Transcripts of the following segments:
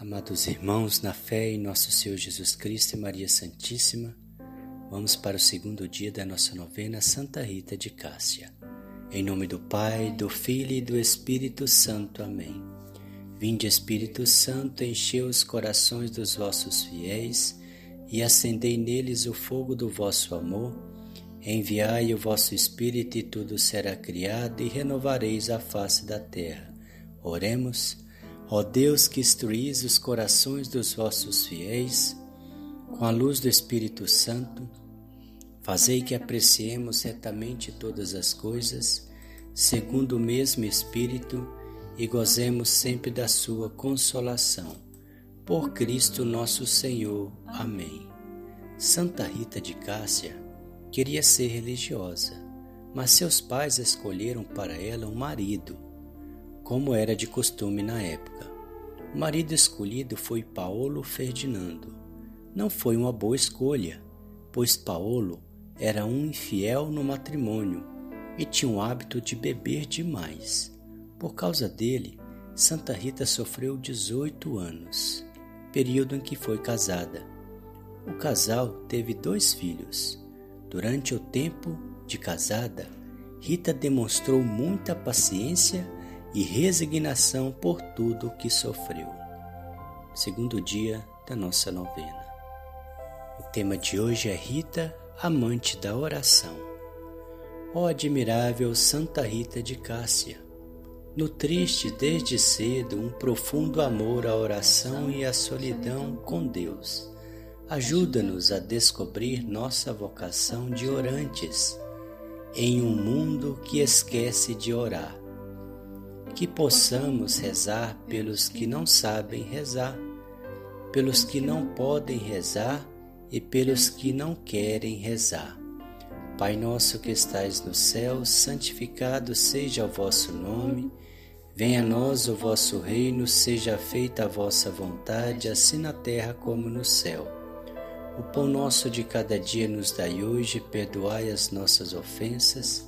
Amados irmãos, na fé em nosso Senhor Jesus Cristo e Maria Santíssima, vamos para o segundo dia da nossa novena Santa Rita de Cássia. Em nome do Pai, do Filho e do Espírito Santo. Amém. Vinde, Espírito Santo, enchei os corações dos vossos fiéis e acendei neles o fogo do vosso amor. Enviai o vosso Espírito e tudo será criado e renovareis a face da terra. Oremos. Ó Deus que instruís os corações dos vossos fiéis, com a luz do Espírito Santo, fazei que apreciemos retamente todas as coisas, segundo o mesmo Espírito, e gozemos sempre da sua consolação. Por Cristo nosso Senhor. Amém. Santa Rita de Cássia queria ser religiosa, mas seus pais escolheram para ela um marido como era de costume na época. O marido escolhido foi Paulo Ferdinando. Não foi uma boa escolha, pois Paulo era um infiel no matrimônio e tinha o hábito de beber demais. Por causa dele, Santa Rita sofreu 18 anos, período em que foi casada. O casal teve dois filhos. Durante o tempo de casada, Rita demonstrou muita paciência e resignação por tudo que sofreu. Segundo dia da nossa novena. O tema de hoje é Rita, amante da oração. Ó admirável Santa Rita de Cássia, nutriste desde cedo um profundo amor à oração e à solidão com Deus. Ajuda-nos a descobrir nossa vocação de orantes em um mundo que esquece de orar que possamos rezar pelos que não sabem rezar, pelos que não podem rezar e pelos que não querem rezar. Pai nosso que estais no céu, santificado seja o vosso nome. Venha a nós o vosso reino, seja feita a vossa vontade, assim na terra como no céu. O pão nosso de cada dia nos dai hoje, perdoai as nossas ofensas,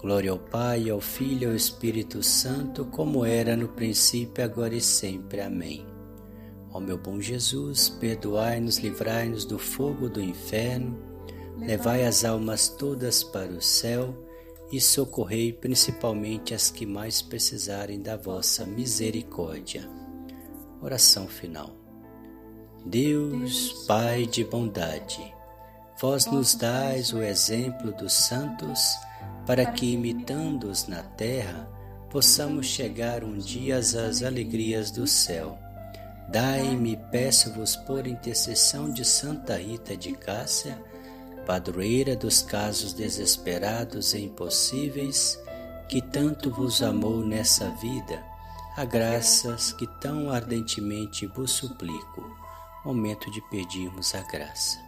Glória ao Pai, ao Filho e ao Espírito Santo, como era no princípio, agora e sempre. Amém. Ó meu bom Jesus, perdoai-nos, livrai-nos do fogo do inferno, levai as almas todas para o céu e socorrei principalmente as que mais precisarem da vossa misericórdia. Oração final. Deus, Pai de bondade, vós nos dais o exemplo dos santos para que, imitando-os na terra, possamos chegar um dia às alegrias do céu. Dai-me, peço-vos, por intercessão de Santa Rita de Cássia, padroeira dos casos desesperados e impossíveis, que tanto vos amou nessa vida, a graças que tão ardentemente vos suplico. Momento de pedirmos a graça.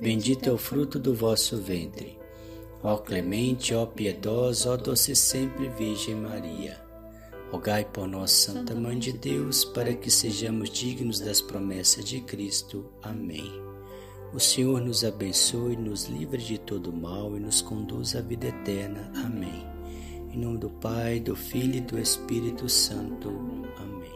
Bendito é o fruto do vosso ventre. Ó clemente, ó piedosa, ó doce sempre Virgem Maria. Rogai por nós, Santa Mãe de Deus, para que sejamos dignos das promessas de Cristo. Amém. O Senhor nos abençoe, nos livre de todo mal e nos conduz à vida eterna. Amém. Em nome do Pai, do Filho e do Espírito Santo. Amém.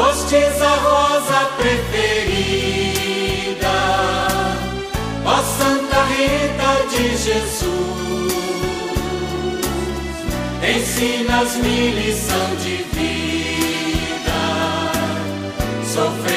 Fostes a rosa preferida, ó Santa Rita de Jesus. Ensinas-me lição de vida, sofrer,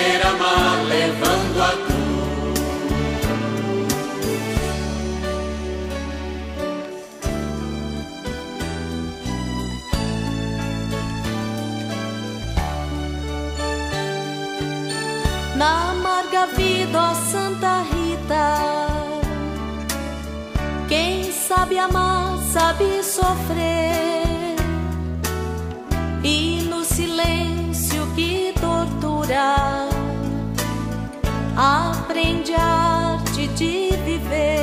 sabe sofrer, e no silêncio que tortura, aprende a arte de viver.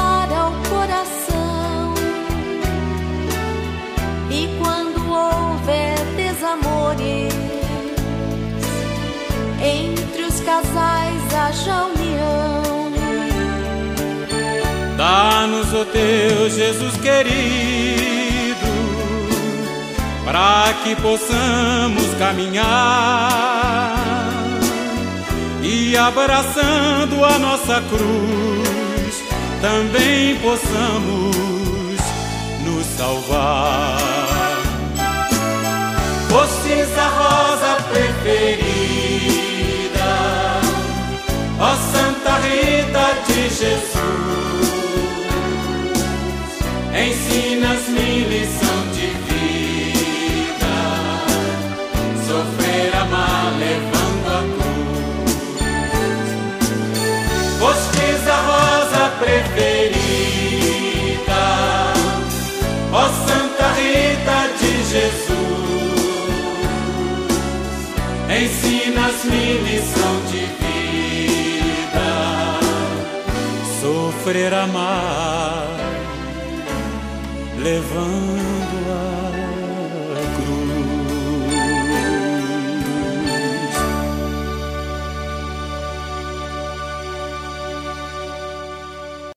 O teu Jesus querido, para que possamos caminhar e abraçando a nossa cruz, também possamos nos salvar. Fostes a rosa preferida, ó Santa Rita de Jesus. Ensinas-me lição de vida, Sofrer, amar, levando